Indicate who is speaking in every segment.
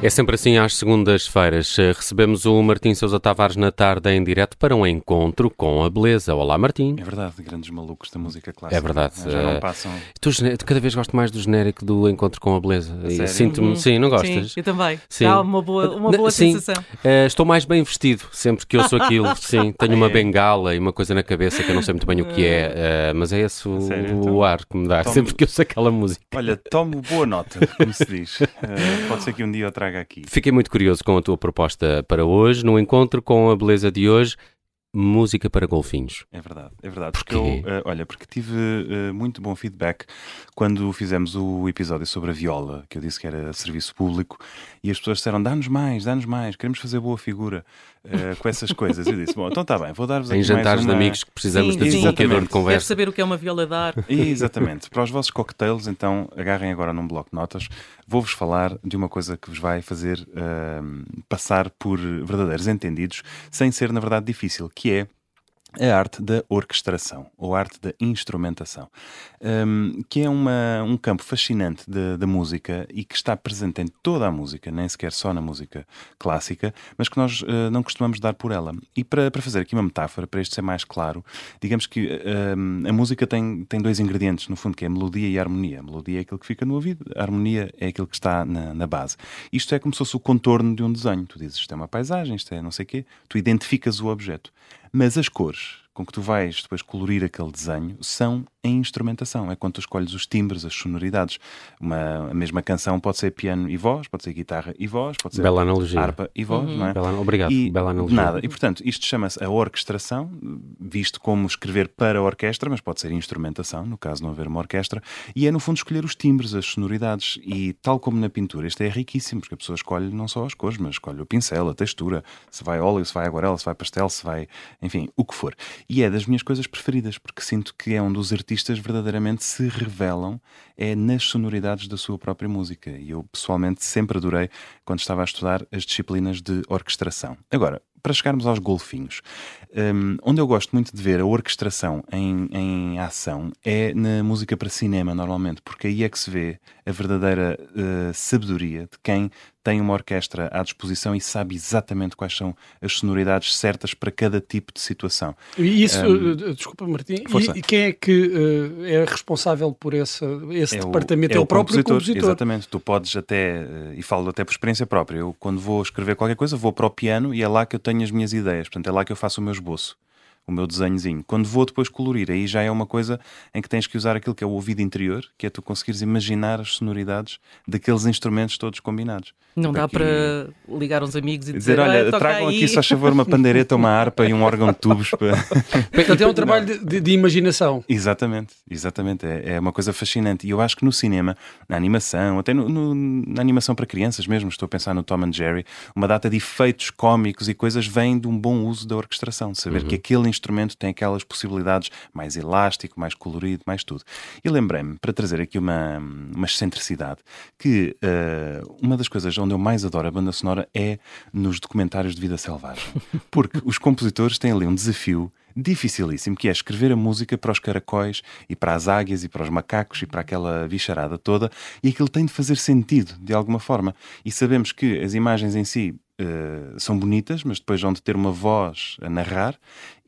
Speaker 1: É sempre assim às segundas-feiras. Recebemos o Martim Sousa Tavares na tarde em direto para um encontro com a beleza. Olá, Martim.
Speaker 2: É verdade, grandes malucos da música clássica.
Speaker 1: É verdade.
Speaker 2: Já não passam.
Speaker 1: Tu, cada vez gosto mais do genérico do encontro com a beleza. Sinto-me. Uhum. Sim, não gostas?
Speaker 3: Sim, eu também. Sim. Dá uma boa, uma boa
Speaker 1: sim.
Speaker 3: sensação.
Speaker 1: Uh, estou mais bem vestido sempre que ouço aquilo. sim, tenho uma é. bengala e uma coisa na cabeça que eu não sei muito bem o que é, uh, mas é esse o, Sério, então, o ar que me dá tomo... sempre que ouço aquela música.
Speaker 2: Olha, tomo boa nota, como se diz. Uh, pode ser que um dia eu traga aqui.
Speaker 1: Fiquei muito curioso com a tua proposta para hoje, no encontro com a beleza de hoje. Música para golfinhos.
Speaker 2: É verdade, é verdade. Porque eu, uh, olha, porque tive uh, muito bom feedback quando fizemos o episódio sobre a viola, que eu disse que era serviço público, e as pessoas disseram: dá-nos mais, dá-nos mais, queremos fazer boa figura uh, com essas coisas. Eu disse: bom, então está bem, vou dar-vos aqui.
Speaker 1: Em jantares
Speaker 2: uma...
Speaker 1: de amigos que precisamos sim, de desbloqueador de conversa.
Speaker 3: Deve saber o que é uma viola dar.
Speaker 2: Exatamente. Para os vossos cocktails, então agarrem agora num bloco de notas. Vou-vos falar de uma coisa que vos vai fazer passar por verdadeiros entendidos, sem ser, na verdade, difícil que é a arte da orquestração, ou arte da instrumentação, um, que é uma, um campo fascinante da música e que está presente em toda a música, nem sequer só na música clássica, mas que nós uh, não costumamos dar por ela. E para, para fazer aqui uma metáfora, para isto ser mais claro, digamos que um, a música tem, tem dois ingredientes, no fundo, que é melodia e harmonia. A melodia é aquilo que fica no ouvido, a harmonia é aquilo que está na, na base. Isto é como se fosse o contorno de um desenho. Tu dizes, isto é uma paisagem, isto é não sei o quê, tu identificas o objeto. Mas as cores com que tu vais depois colorir aquele desenho são em instrumentação. É quando tu escolhes os timbres, as sonoridades. Uma, a mesma canção pode ser piano e voz, pode ser guitarra e voz, pode ser
Speaker 1: Bela analogia.
Speaker 2: harpa e voz, uhum. não é?
Speaker 1: Bela, obrigado,
Speaker 2: e
Speaker 1: bela analogia.
Speaker 2: Nada. E portanto, isto chama-se a orquestração, visto como escrever para a orquestra, mas pode ser instrumentação, no caso não haver uma orquestra, e é no fundo escolher os timbres, as sonoridades. E tal como na pintura, isto é riquíssimo, porque a pessoa escolhe não só as cores, mas escolhe o pincel, a textura, se vai óleo, se vai aguarela, se vai pastel, se vai, enfim, o que for. E é das minhas coisas preferidas, porque sinto que é um dos artistas verdadeiramente se revelam é nas sonoridades da sua própria música. E eu pessoalmente sempre adorei quando estava a estudar as disciplinas de orquestração. Agora, para chegarmos aos golfinhos, um, onde eu gosto muito de ver a orquestração em, em ação é na música para cinema, normalmente, porque aí é que se vê a verdadeira uh, sabedoria de quem tem uma orquestra à disposição e sabe exatamente quais são as sonoridades certas para cada tipo de situação.
Speaker 4: E isso, um, desculpa Martim, e, quem é que uh, é responsável por esse, esse é departamento?
Speaker 2: O, é,
Speaker 4: o, próprio compositor, compositor,
Speaker 2: Exatamente, tu podes até, e falo até por experiência própria, eu quando vou escrever qualquer coisa vou para o piano e é lá que eu tenho as minhas ideias, portanto é lá que eu faço o meu esboço o meu desenhozinho. Quando vou depois colorir, aí já é uma coisa em que tens que usar aquilo que é o ouvido interior, que é tu conseguires imaginar as sonoridades daqueles instrumentos todos combinados.
Speaker 3: Não dá para ligar uns amigos e dizer,
Speaker 2: dizer olha, tragam aqui só favor uma pandeireta, uma harpa e um órgão de tubos. Para...
Speaker 4: Portanto, é um trabalho de, de, de imaginação.
Speaker 2: Exatamente, exatamente. É, é, uma coisa fascinante. E eu acho que no cinema, na animação, até no, no, na animação para crianças mesmo, estou a pensar no Tom and Jerry, uma data de efeitos cómicos e coisas vem de um bom uso da orquestração, saber uhum. que aquele instrumento tem aquelas possibilidades mais elástico, mais colorido, mais tudo. E lembrei-me, para trazer aqui uma, uma excentricidade, que uh, uma das coisas onde eu mais adoro a banda sonora é nos documentários de vida selvagem. Porque os compositores têm ali um desafio dificilíssimo, que é escrever a música para os caracóis e para as águias e para os macacos e para aquela bicharada toda, e aquilo tem de fazer sentido de alguma forma. E sabemos que as imagens em si uh, são bonitas, mas depois vão de ter uma voz a narrar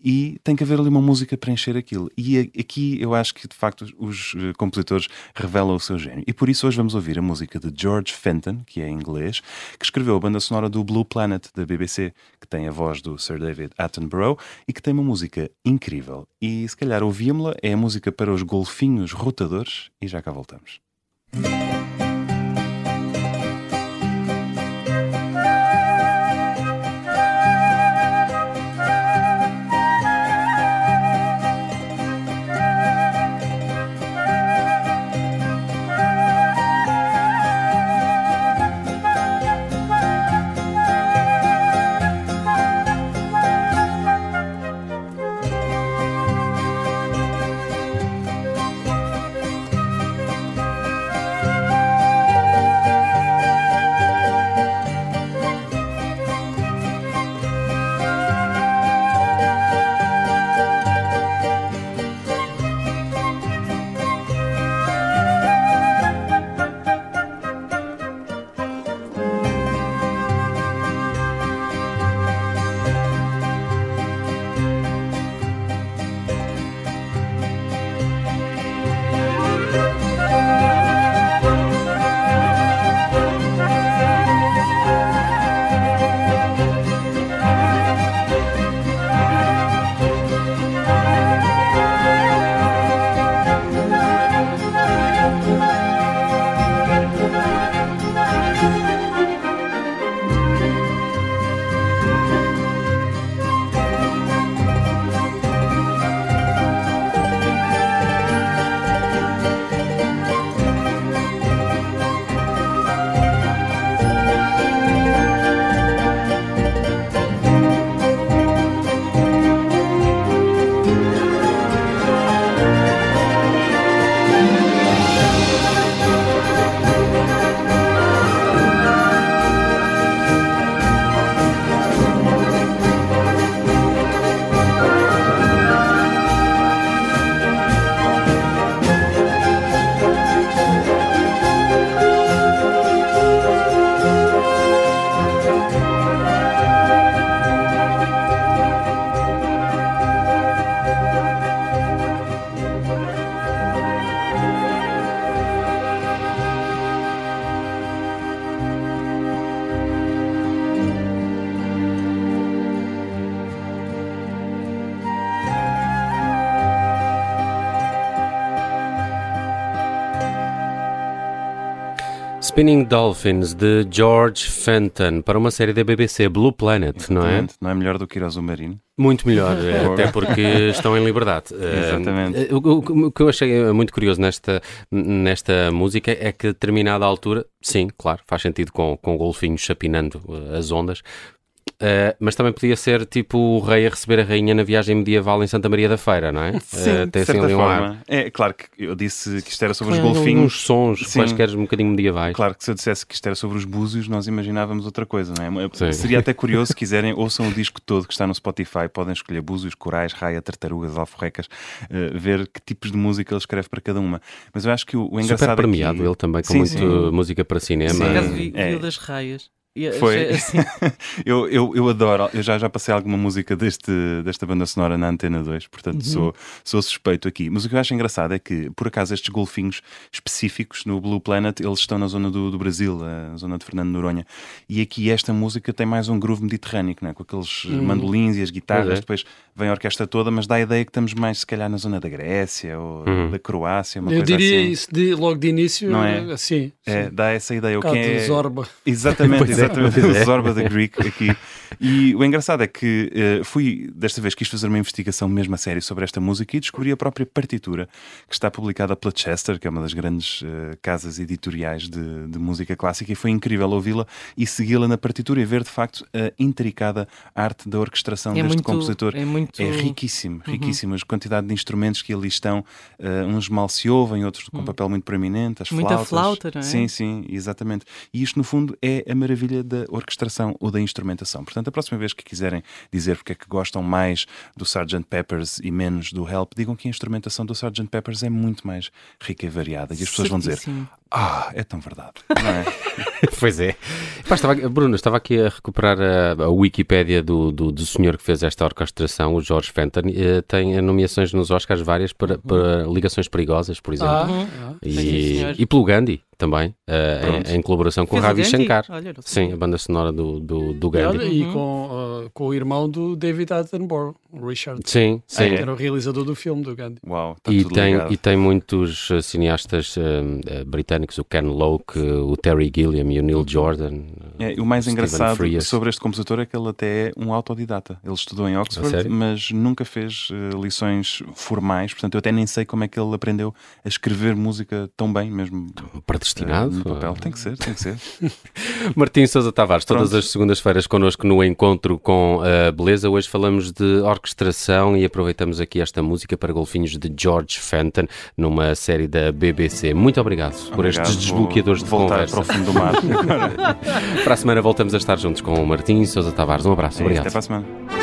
Speaker 2: e tem que haver ali uma música para encher aquilo. E aqui eu acho que de facto os eh, compositores revelam o seu gênio. E por isso hoje vamos ouvir a música de George Fenton, que é inglês, que escreveu a banda sonora do Blue Planet da BBC, que tem a voz do Sir David Attenborough e que tem uma música incrível. E se calhar ouvimos-la, é a música para os golfinhos rotadores e já cá voltamos.
Speaker 1: Spinning Dolphins de George Fenton para uma série da BBC Blue Planet, não é?
Speaker 2: Não é melhor do que ir ao Submarino?
Speaker 1: Muito melhor, até porque estão em liberdade.
Speaker 2: Exatamente.
Speaker 1: Uh, o, o, que eu achei muito curioso nesta, nesta música é que, a determinada altura, sim, claro, faz sentido com, com golfinhos chapinando as ondas, Uh, mas também podia ser tipo o rei a receber a rainha na viagem medieval em Santa Maria da Feira, não é?
Speaker 2: Sim, uh, tem de certa assim forma. Um é claro que eu disse que isto era sobre claro, os golfinhos.
Speaker 1: Uns sons, Sim. quaisquer um bocadinho medievais.
Speaker 2: Claro que se eu dissesse que isto era sobre os búzios, nós imaginávamos outra coisa, não é? Sim. Seria até curioso, se quiserem, ouçam o disco todo que está no Spotify, podem escolher búzios, corais, raia, tartarugas, alforrecas, uh, ver que tipos de música ele escreve para cada uma. Mas eu acho que o, o engraçado
Speaker 1: Super premiado
Speaker 2: aqui...
Speaker 1: ele também, com muito música para cinema.
Speaker 3: Sim, vi, é. das raias.
Speaker 2: Foi. Assim. eu, eu, eu adoro, eu já, já passei alguma música deste, desta banda sonora na Antena 2, portanto uhum. sou, sou suspeito aqui. Mas o que eu acho engraçado é que, por acaso, estes golfinhos específicos no Blue Planet, eles estão na zona do, do Brasil, a zona de Fernando Noronha. E aqui esta música tem mais um groove mediterrâneo, né? com aqueles uhum. mandolins e as guitarras, é. depois vem a orquestra toda, mas dá a ideia que estamos mais, se calhar, na zona da Grécia ou uhum. da Croácia.
Speaker 4: eu diria assim. isso de, logo de início, não é? assim.
Speaker 2: É,
Speaker 4: sim.
Speaker 2: dá essa ideia. O que
Speaker 4: é... Zorba.
Speaker 2: Exatamente, exatamente. É. Zorba da Greek aqui. E o engraçado é que uh, fui, desta vez, quis fazer uma investigação mesmo a sério sobre esta música e descobri a própria partitura que está publicada pela Chester, que é uma das grandes uh, casas editoriais de, de, música clássica, e foi incrível ouvi-la e segui-la na partitura e ver de facto a intricada arte da orquestração é deste muito, compositor.
Speaker 3: É, muito...
Speaker 2: é riquíssimo, uhum. riquíssimo. A quantidade de instrumentos que ali estão, uh, uns mal se ouvem, outros com um papel muito proeminente, as
Speaker 3: Muita
Speaker 2: flautas.
Speaker 3: flauta, não é?
Speaker 2: Sim, sim, exatamente. E isto, no fundo, é a maravilha da orquestração ou da instrumentação. Portanto, a próxima vez que quiserem dizer porque é que gostam mais do Sgt. Peppers e menos do Help, digam que a instrumentação do Sgt. Peppers é muito mais rica e variada. E as pessoas vão dizer: Ah, é tão verdade. Não é?
Speaker 1: pois é. Pá, estava, Bruno, estava aqui a recuperar a, a Wikipédia do, do, do, senhor que fez esta orquestração, o George Fenton. Uh, tem nomeações nos Oscars várias para, para ligações perigosas, por exemplo. Ah, e, e pelo Gandhi também, uh, em, em, colaboração com o Ravi Shankar. Olha, Sim, a banda sonora do, do, do Gandhi.
Speaker 4: E, uhum. com, uh, com o irmão do David Attenborough, Richard.
Speaker 1: Sim, sim.
Speaker 4: Que era o realizador do filme do Gandhi.
Speaker 2: Uau, tá
Speaker 1: e, tem, e tem muitos uh, cineastas uh, britânicos, o Ken Loach, o Terry Gilliam e o Neil Jordan.
Speaker 2: É, o mais engraçado Frias. sobre este compositor é que ele até é um autodidata. Ele estudou em Oxford, mas nunca fez lições formais, portanto eu até nem sei como é que ele aprendeu a escrever música tão bem mesmo.
Speaker 1: Para predestinado.
Speaker 2: no papel. Tem que ser, tem que ser.
Speaker 1: Martim Sousa Tavares, Pronto. todas as segundas-feiras connosco no Encontro com a Beleza. Hoje falamos de orquestração e aproveitamos aqui esta música para golfinhos de George Fenton, numa série da BBC. Muito obrigado, obrigado. por estes desbloqueadores
Speaker 2: de conversa. para o fundo do mar.
Speaker 1: para a semana voltamos a estar juntos com o Martim Sousa Tavares. Um abraço,
Speaker 2: é
Speaker 1: obrigado.
Speaker 2: Até para a semana.